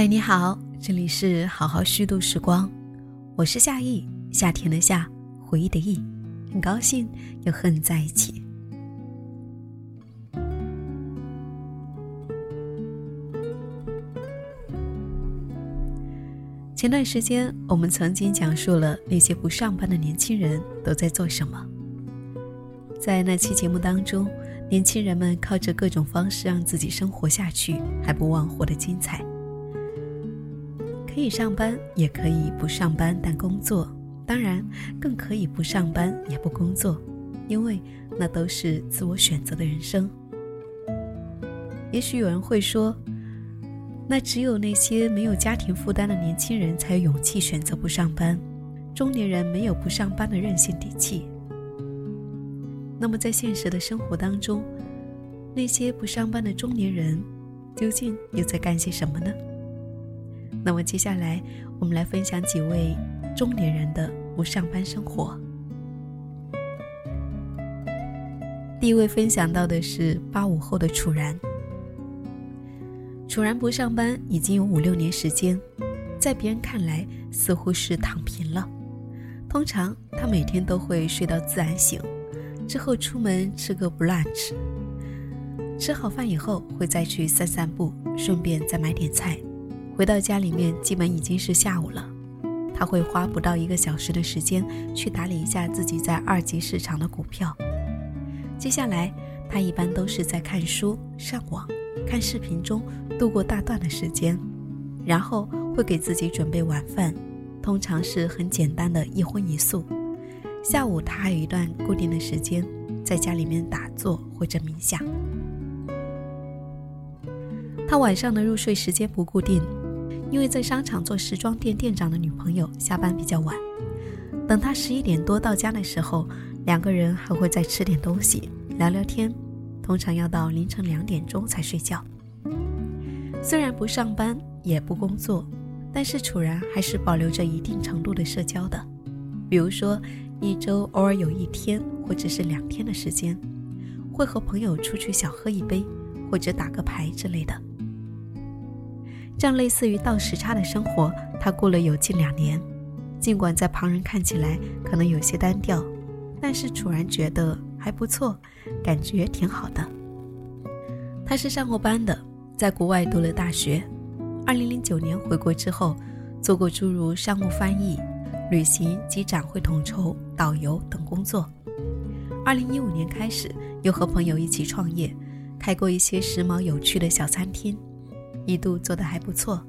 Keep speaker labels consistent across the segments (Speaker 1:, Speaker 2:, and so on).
Speaker 1: 嗨，你好，这里是好好虚度时光，我是夏意，夏天的夏，回忆的忆，很高兴又和你在一起。前段时间，我们曾经讲述了那些不上班的年轻人都在做什么。在那期节目当中，年轻人们靠着各种方式让自己生活下去，还不忘活得精彩。可以上班，也可以不上班，但工作当然更可以不上班也不工作，因为那都是自我选择的人生。也许有人会说，那只有那些没有家庭负担的年轻人才有勇气选择不上班，中年人没有不上班的任性底气。那么在现实的生活当中，那些不上班的中年人究竟又在干些什么呢？那么接下来，我们来分享几位中年人的不上班生活。第一位分享到的是八五后的楚然。楚然不上班已经有五六年时间，在别人看来似乎是躺平了。通常他每天都会睡到自然醒，之后出门吃个 brunch，吃好饭以后会再去散散步，顺便再买点菜。回到家里面，基本已经是下午了。他会花不到一个小时的时间去打理一下自己在二级市场的股票。接下来，他一般都是在看书、上网、看视频中度过大段的时间，然后会给自己准备晚饭，通常是很简单的一荤一素。下午，他还有一段固定的时间在家里面打坐或者冥想。他晚上的入睡时间不固定。因为在商场做时装店店长的女朋友下班比较晚，等他十一点多到家的时候，两个人还会再吃点东西，聊聊天，通常要到凌晨两点钟才睡觉。虽然不上班也不工作，但是楚然还是保留着一定程度的社交的，比如说一周偶尔有一天或者是两天的时间，会和朋友出去小喝一杯，或者打个牌之类的。这样类似于倒时差的生活，他过了有近两年。尽管在旁人看起来可能有些单调，但是楚然觉得还不错，感觉挺好的。他是上过班的，在国外读了大学。二零零九年回国之后，做过诸如商务翻译、旅行及展会统筹、导游等工作。二零一五年开始，又和朋友一起创业，开过一些时髦有趣的小餐厅。一度做得还不错。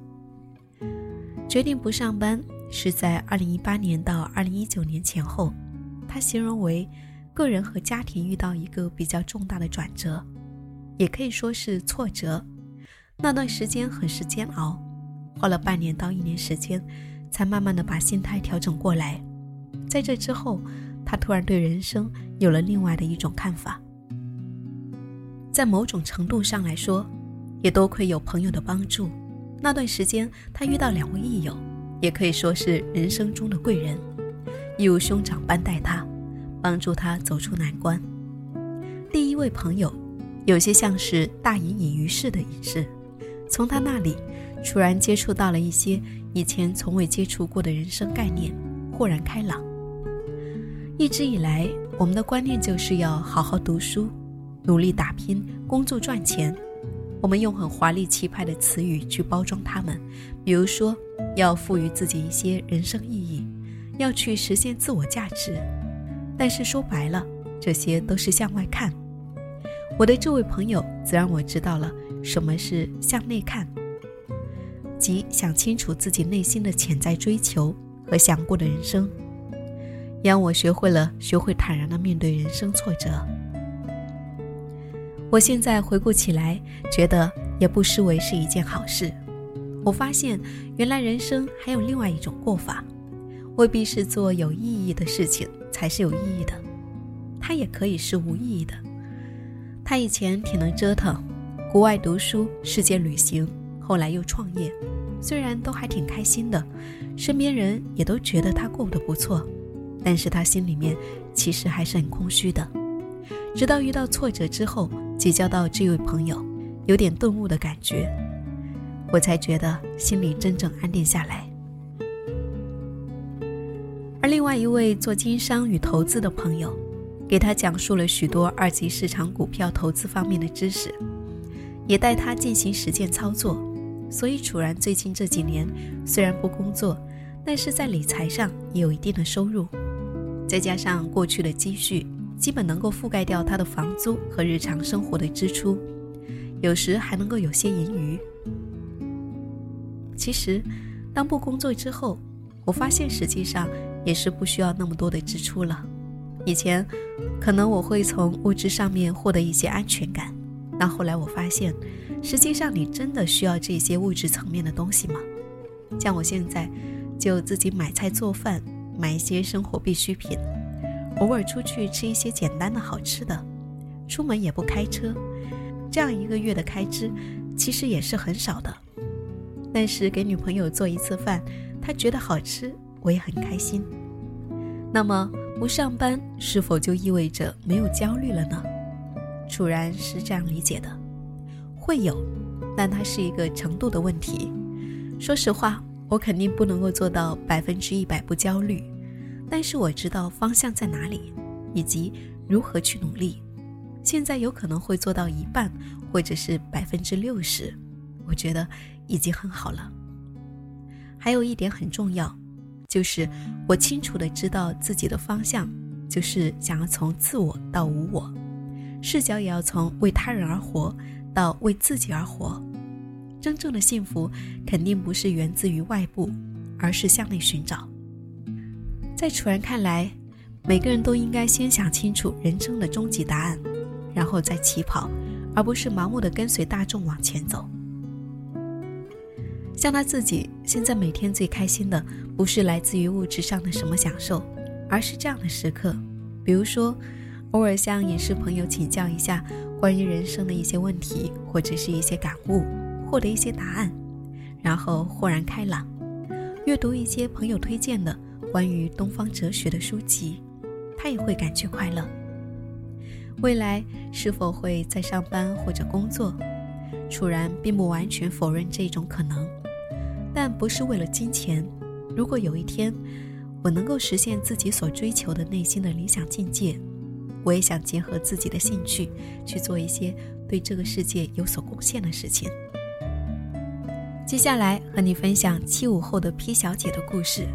Speaker 1: 决定不上班是在二零一八年到二零一九年前后，他形容为个人和家庭遇到一个比较重大的转折，也可以说是挫折。那段时间很是煎熬，花了半年到一年时间，才慢慢的把心态调整过来。在这之后，他突然对人生有了另外的一种看法。在某种程度上来说。也多亏有朋友的帮助，那段时间他遇到两位益友，也可以说是人生中的贵人，一如兄长般待他，帮助他走出难关。第一位朋友，有些像是大隐隐于市的隐士，从他那里，突然接触到了一些以前从未接触过的人生概念，豁然开朗。一直以来，我们的观念就是要好好读书，努力打拼，工作赚钱。我们用很华丽气派的词语去包装他们，比如说要赋予自己一些人生意义，要去实现自我价值。但是说白了，这些都是向外看。我的这位朋友则让我知道了什么是向内看，即想清楚自己内心的潜在追求和想过的人生，也让我学会了学会坦然的面对人生挫折。我现在回顾起来，觉得也不失为是一件好事。我发现，原来人生还有另外一种过法，未必是做有意义的事情才是有意义的，它也可以是无意义的。他以前挺能折腾，国外读书、世界旅行，后来又创业，虽然都还挺开心的，身边人也都觉得他过得不错，但是他心里面其实还是很空虚的。直到遇到挫折之后。结交到这位朋友，有点顿悟的感觉。我才觉得心里真正安定下来。而另外一位做经商与投资的朋友，给他讲述了许多二级市场股票投资方面的知识，也带他进行实践操作。所以楚然最近这几年虽然不工作，但是在理财上也有一定的收入，再加上过去的积蓄，基本能够覆盖掉他的房租和日常生活的支出，有时还能够有些盈余。其实，当不工作之后，我发现实际上也是不需要那么多的支出了。以前，可能我会从物质上面获得一些安全感，但后来我发现，实际上你真的需要这些物质层面的东西吗？像我现在，就自己买菜做饭，买一些生活必需品，偶尔出去吃一些简单的好吃的，出门也不开车，这样一个月的开支，其实也是很少的。但是给女朋友做一次饭，她觉得好吃，我也很开心。那么不上班是否就意味着没有焦虑了呢？楚然是这样理解的，会有，但它是一个程度的问题。说实话，我肯定不能够做到百分之一百不焦虑，但是我知道方向在哪里，以及如何去努力。现在有可能会做到一半，或者是百分之六十，我觉得。已经很好了。还有一点很重要，就是我清楚的知道自己的方向，就是想要从自我到无我，视角也要从为他人而活到为自己而活。真正的幸福肯定不是源自于外部，而是向内寻找。在楚然看来，每个人都应该先想清楚人生的终极答案，然后再起跑，而不是盲目的跟随大众往前走。像他自己现在每天最开心的，不是来自于物质上的什么享受，而是这样的时刻，比如说，偶尔向影视朋友请教一下关于人生的一些问题，或者是一些感悟，获得一些答案，然后豁然开朗；阅读一些朋友推荐的关于东方哲学的书籍，他也会感觉快乐。未来是否会在上班或者工作？楚然并不完全否认这种可能。但不是为了金钱。如果有一天，我能够实现自己所追求的内心的理想境界，我也想结合自己的兴趣去做一些对这个世界有所贡献的事情。接下来和你分享七五后的 P 小姐的故事。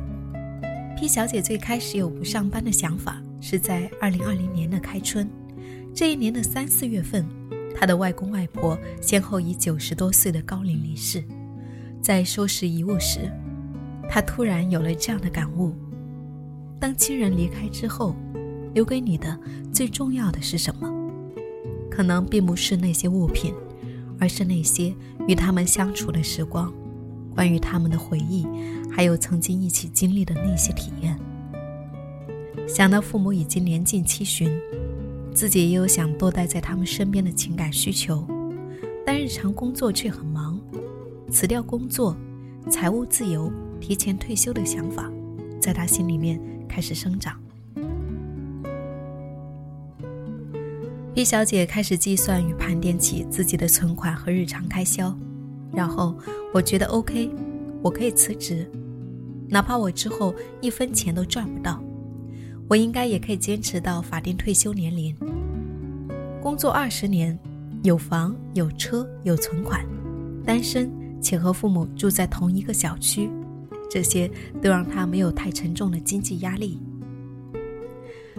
Speaker 1: P 小姐最开始有不上班的想法，是在二零二零年的开春。这一年的三四月份，她的外公外婆先后以九十多岁的高龄离世。在收拾遗物时，她突然有了这样的感悟：当亲人离开之后，留给你的最重要的是什么？可能并不是那些物品，而是那些与他们相处的时光，关于他们的回忆，还有曾经一起经历的那些体验。想到父母已经年近七旬，自己也有想多待在他们身边的情感需求，但日常工作却很忙。辞掉工作，财务自由，提前退休的想法，在他心里面开始生长。毕小姐开始计算与盘点起自己的存款和日常开销，然后我觉得 OK，我可以辞职，哪怕我之后一分钱都赚不到，我应该也可以坚持到法定退休年龄。工作二十年，有房有车有存款，单身。且和父母住在同一个小区，这些都让他没有太沉重的经济压力。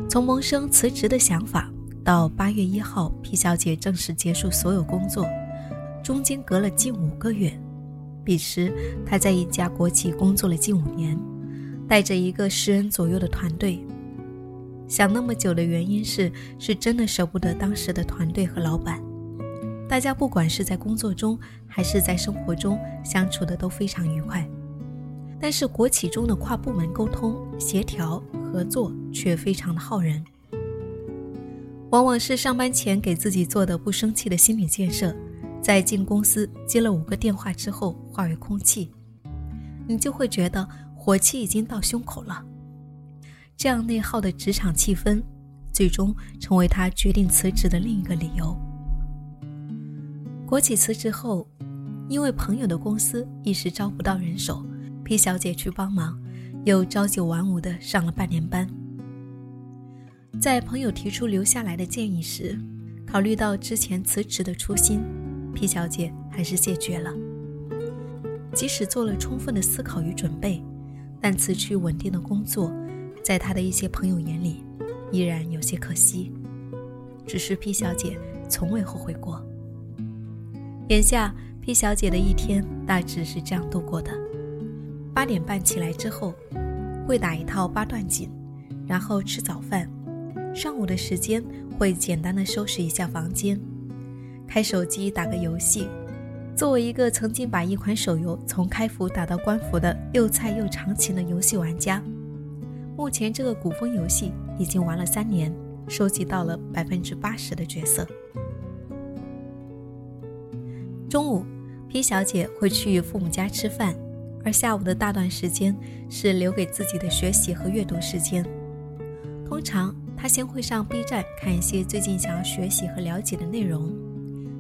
Speaker 1: 从萌生辞职的想法到八月一号，P 小姐正式结束所有工作，中间隔了近五个月。彼时，他在一家国企工作了近五年，带着一个十人左右的团队。想那么久的原因是，是真的舍不得当时的团队和老板。大家不管是在工作中还是在生活中相处的都非常愉快，但是国企中的跨部门沟通、协调、合作却非常的耗人。往往是上班前给自己做的不生气的心理建设，在进公司接了五个电话之后化为空气，你就会觉得火气已经到胸口了。这样内耗的职场气氛，最终成为他决定辞职的另一个理由。国企辞职后，因为朋友的公司一时招不到人手，P 小姐去帮忙，又朝九晚五的上了半年班。在朋友提出留下来的建议时，考虑到之前辞职的初心皮小姐还是谢绝了。即使做了充分的思考与准备，但辞去稳定的工作，在她的一些朋友眼里，依然有些可惜。只是皮小姐从未后悔过。眼下。皮小姐的一天大致是这样度过的：八点半起来之后，会打一套八段锦，然后吃早饭。上午的时间会简单的收拾一下房间，开手机打个游戏。作为一个曾经把一款手游从开服打到关服的又菜又长情的游戏玩家，目前这个古风游戏已经玩了三年，收集到了百分之八十的角色。中午。P 小姐会去父母家吃饭，而下午的大段时间是留给自己的学习和阅读时间。通常，她先会上 B 站看一些最近想要学习和了解的内容，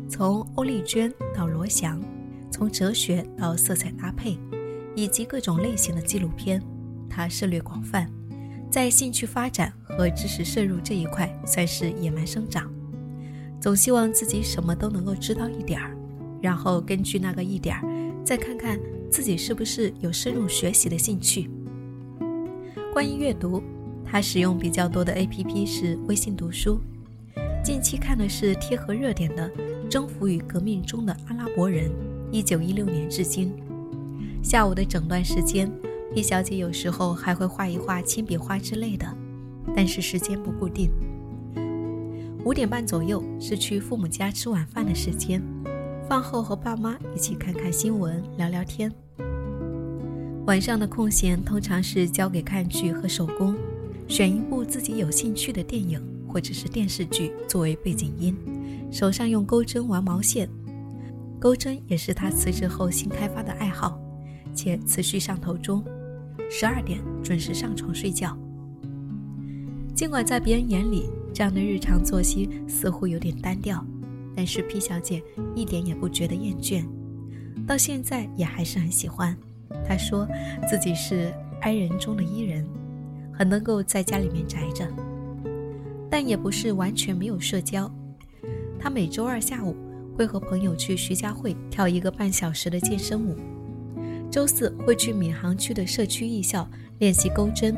Speaker 1: 从欧丽娟到罗翔，从哲学到色彩搭配，以及各种类型的纪录片，她涉猎广泛，在兴趣发展和知识摄入这一块算是野蛮生长，总希望自己什么都能够知道一点儿。然后根据那个一点儿，再看看自己是不是有深入学习的兴趣。关于阅读，他使用比较多的 APP 是微信读书。近期看的是贴合热点的《征服与革命中的阿拉伯人》，一九一六年至今。下午的整段时间毕小姐有时候还会画一画铅笔画之类的，但是时间不固定。五点半左右是去父母家吃晚饭的时间。饭后和爸妈一起看看新闻，聊聊天。晚上的空闲通常是交给看剧和手工，选一部自己有兴趣的电影或者是电视剧作为背景音，手上用钩针玩毛线。钩针也是他辞职后新开发的爱好，且持续上头中。十二点准时上床睡觉。尽管在别人眼里，这样的日常作息似乎有点单调。但是 P 小姐一点也不觉得厌倦，到现在也还是很喜欢。她说自己是 I 人中的 E 人，很能够在家里面宅着，但也不是完全没有社交。他每周二下午会和朋友去徐家汇跳一个半小时的健身舞，周四会去闵行区的社区艺校练习钩针。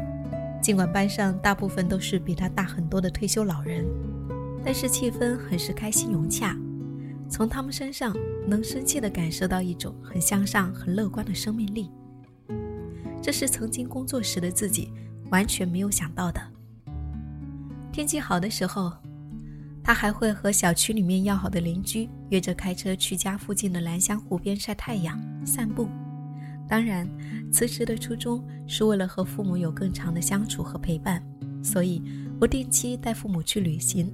Speaker 1: 尽管班上大部分都是比他大很多的退休老人。但是气氛很是开心融洽，从他们身上能深切地感受到一种很向上、很乐观的生命力。这是曾经工作时的自己完全没有想到的。天气好的时候，他还会和小区里面要好的邻居约着开车去家附近的兰香湖边晒太阳、散步。当然，辞职的初衷是为了和父母有更长的相处和陪伴，所以不定期带父母去旅行。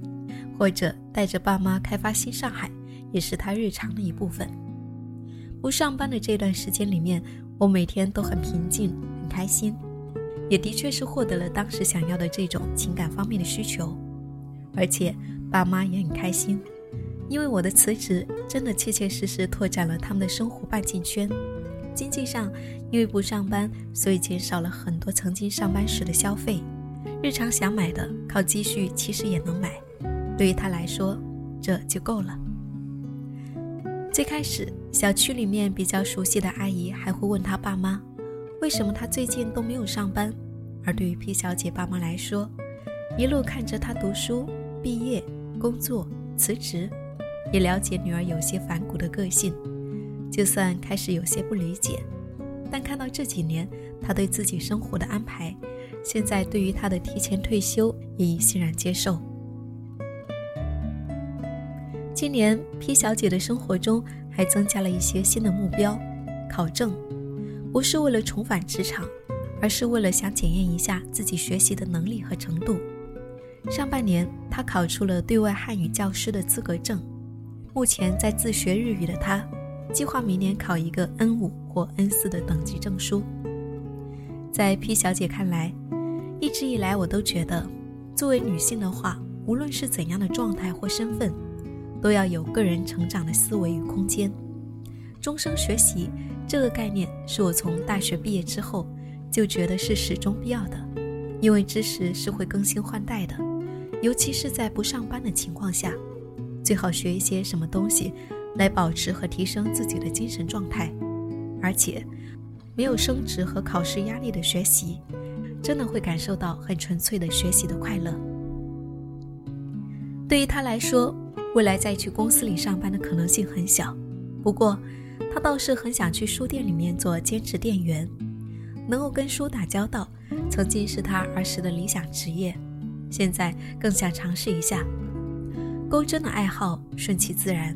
Speaker 1: 或者带着爸妈开发新上海，也是他日常的一部分。不上班的这段时间里面，我每天都很平静、很开心，也的确是获得了当时想要的这种情感方面的需求。而且爸妈也很开心，因为我的辞职真的切切实实拓展了他们的生活半径圈。经济上，因为不上班，所以减少了很多曾经上班时的消费。日常想买的，靠积蓄其实也能买。对于他来说，这就够了。最开始，小区里面比较熟悉的阿姨还会问他爸妈，为什么他最近都没有上班。而对于 P 小姐爸妈来说，一路看着她读书、毕业、工作、辞职，也了解女儿有些反骨的个性。就算开始有些不理解，但看到这几年她对自己生活的安排，现在对于她的提前退休也已欣然接受。今年 P 小姐的生活中还增加了一些新的目标，考证，不是为了重返职场，而是为了想检验一下自己学习的能力和程度。上半年，她考出了对外汉语教师的资格证，目前在自学日语的她，计划明年考一个 N 五或 N 四的等级证书。在 P 小姐看来，一直以来我都觉得，作为女性的话，无论是怎样的状态或身份。都要有个人成长的思维与空间，终生学习这个概念是我从大学毕业之后就觉得是始终必要的，因为知识是会更新换代的，尤其是在不上班的情况下，最好学一些什么东西来保持和提升自己的精神状态，而且没有升职和考试压力的学习，真的会感受到很纯粹的学习的快乐。对于他来说，未来再去公司里上班的可能性很小，不过。他倒是很想去书店里面做兼职店员，能够跟书打交道，曾经是他儿时的理想职业，现在更想尝试一下。钩针的爱好顺其自然，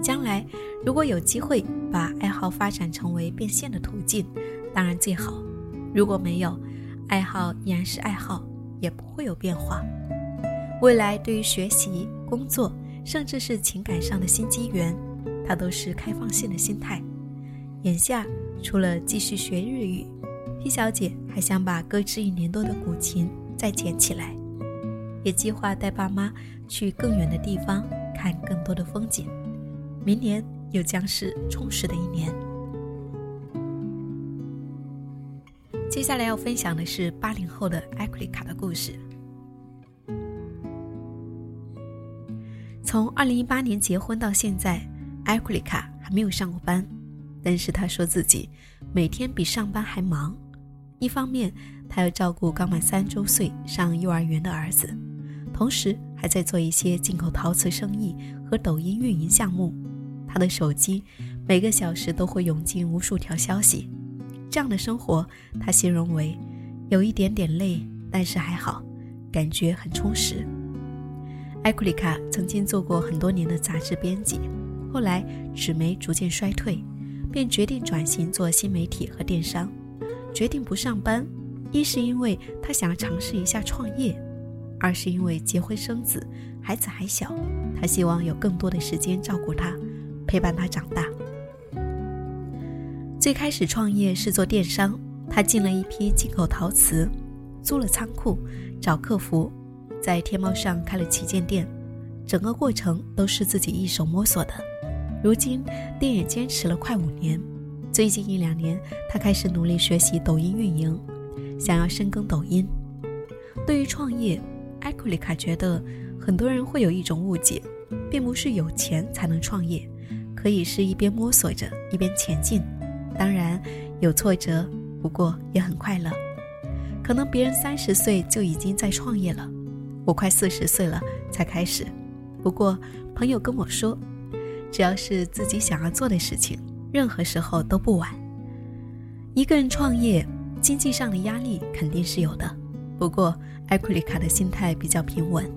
Speaker 1: 将来如果有机会把爱好发展成为变现的途径，当然最好。如果没有，爱好依然是爱好，也不会有变化。未来对于学习、工作，甚至是情感上的新机缘。他都是开放性的心态。眼下除了继续学日语，P 小姐还想把搁置一年多的古琴再捡起来，也计划带爸妈去更远的地方看更多的风景。明年又将是充实的一年。接下来要分享的是八零后的艾库里卡的故事。从二零一八年结婚到现在。艾库里卡还没有上过班，但是他说自己每天比上班还忙。一方面，他要照顾刚满三周岁上幼儿园的儿子，同时还在做一些进口陶瓷生意和抖音运营项目。他的手机每个小时都会涌进无数条消息。这样的生活，他形容为有一点点累，但是还好，感觉很充实。艾库里卡曾经做过很多年的杂志编辑。后来纸媒逐渐衰退，便决定转型做新媒体和电商。决定不上班，一是因为他想要尝试一下创业，二是因为结婚生子，孩子还小，他希望有更多的时间照顾他，陪伴他长大。最开始创业是做电商，他进了一批进口陶瓷，租了仓库，找客服，在天猫上开了旗舰店，整个过程都是自己一手摸索的。如今店也坚持了快五年，最近一两年，他开始努力学习抖音运营，想要深耕抖音。对于创业，艾库里卡觉得很多人会有一种误解，并不是有钱才能创业，可以是一边摸索着一边前进。当然有挫折，不过也很快乐。可能别人三十岁就已经在创业了，我快四十岁了才开始。不过朋友跟我说。只要是自己想要做的事情，任何时候都不晚。一个人创业，经济上的压力肯定是有的。不过，艾库里卡的心态比较平稳。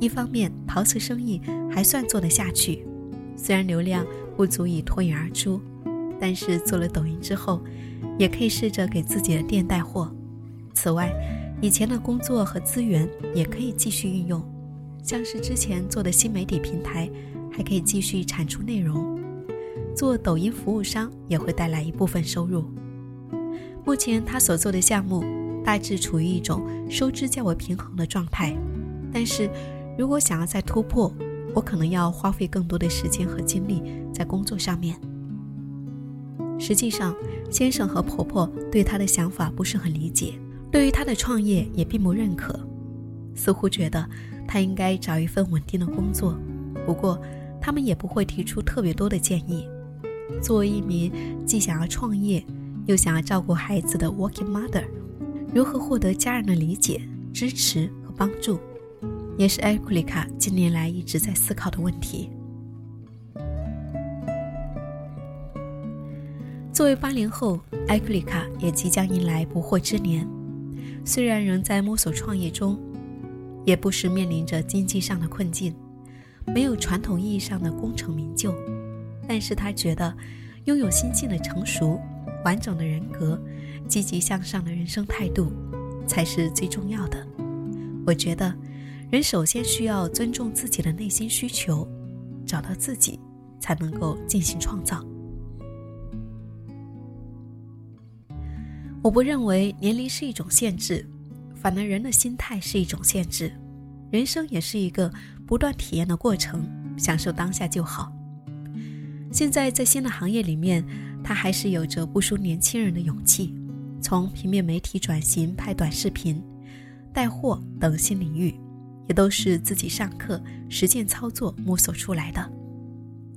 Speaker 1: 一方面，陶瓷生意还算做得下去，虽然流量不足以脱颖而出，但是做了抖音之后，也可以试着给自己的店带货。此外，以前的工作和资源也可以继续运用，像是之前做的新媒体平台。还可以继续产出内容，做抖音服务商也会带来一部分收入。目前他所做的项目大致处于一种收支较为平衡的状态，但是如果想要再突破，我可能要花费更多的时间和精力在工作上面。实际上，先生和婆婆对他的想法不是很理解，对于他的创业也并不认可，似乎觉得他应该找一份稳定的工作。不过。他们也不会提出特别多的建议。作为一名既想要创业又想要照顾孩子的 working mother，如何获得家人的理解、支持和帮助，也是艾库里卡近年来一直在思考的问题。作为八零后，艾库里卡也即将迎来不惑之年。虽然仍在摸索创业中，也不时面临着经济上的困境。没有传统意义上的功成名就，但是他觉得拥有心境的成熟、完整的人格、积极向上的人生态度，才是最重要的。我觉得，人首先需要尊重自己的内心需求，找到自己，才能够进行创造。我不认为年龄是一种限制，反而人的心态是一种限制。人生也是一个。不断体验的过程，享受当下就好。现在在新的行业里面，他还是有着不输年轻人的勇气，从平面媒体转型拍短视频、带货等新领域，也都是自己上课、实践操作摸索出来的。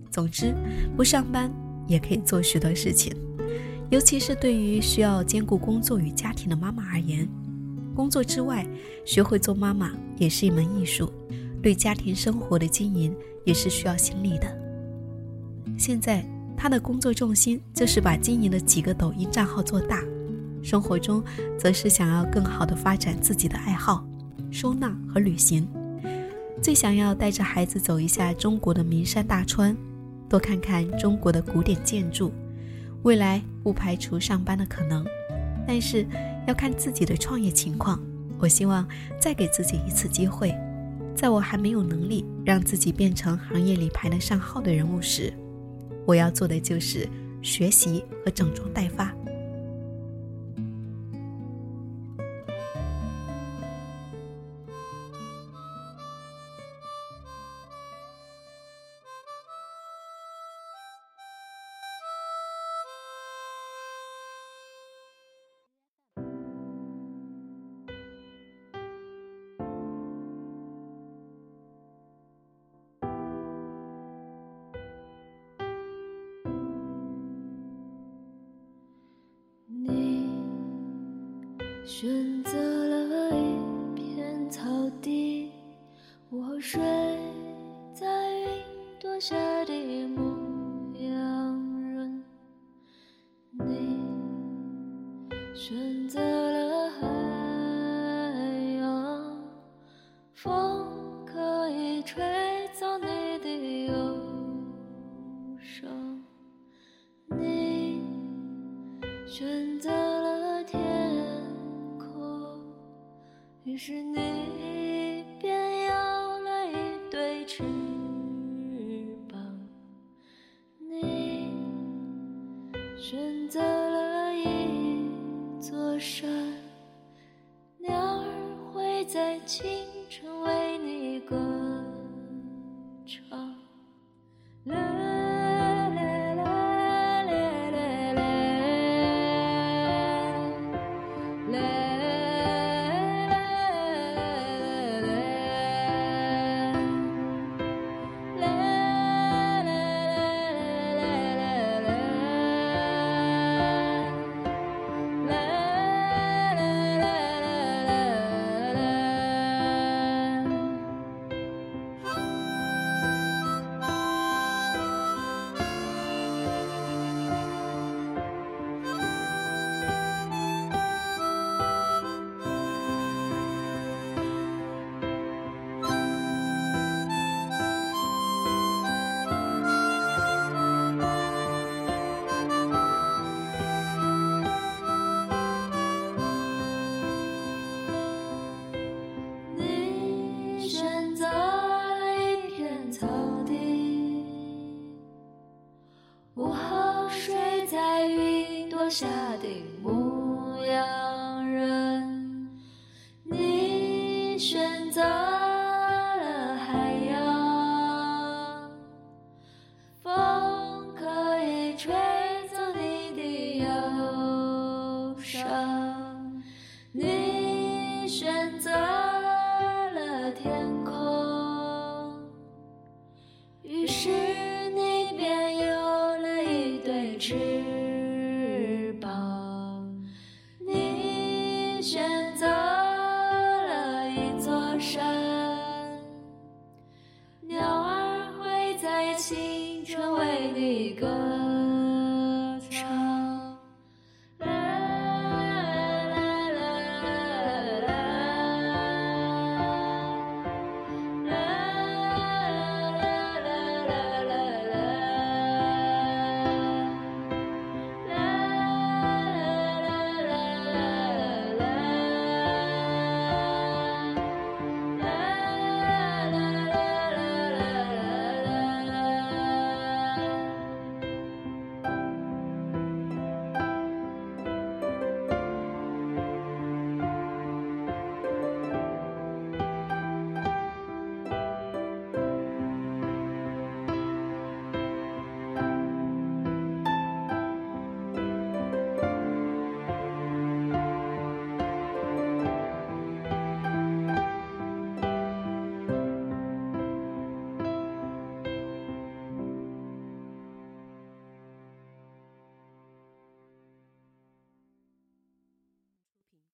Speaker 1: 总之，不上班也可以做许多事情，尤其是对于需要兼顾工作与家庭的妈妈而言，工作之外学会做妈妈也是一门艺术，对家庭生活的经营也是需要心力的。现在他的工作重心就是把经营的几个抖音账号做大，生活中则是想要更好的发展自己的爱好，收纳和旅行，最想要带着孩子走一下中国的名山大川。多看看中国的古典建筑，未来不排除上班的可能，但是要看自己的创业情况。我希望再给自己一次机会，在我还没有能力让自己变成行业里排得上号的人物时，我要做的就是学习和整装待发。
Speaker 2: 选择了一片草地，我睡痴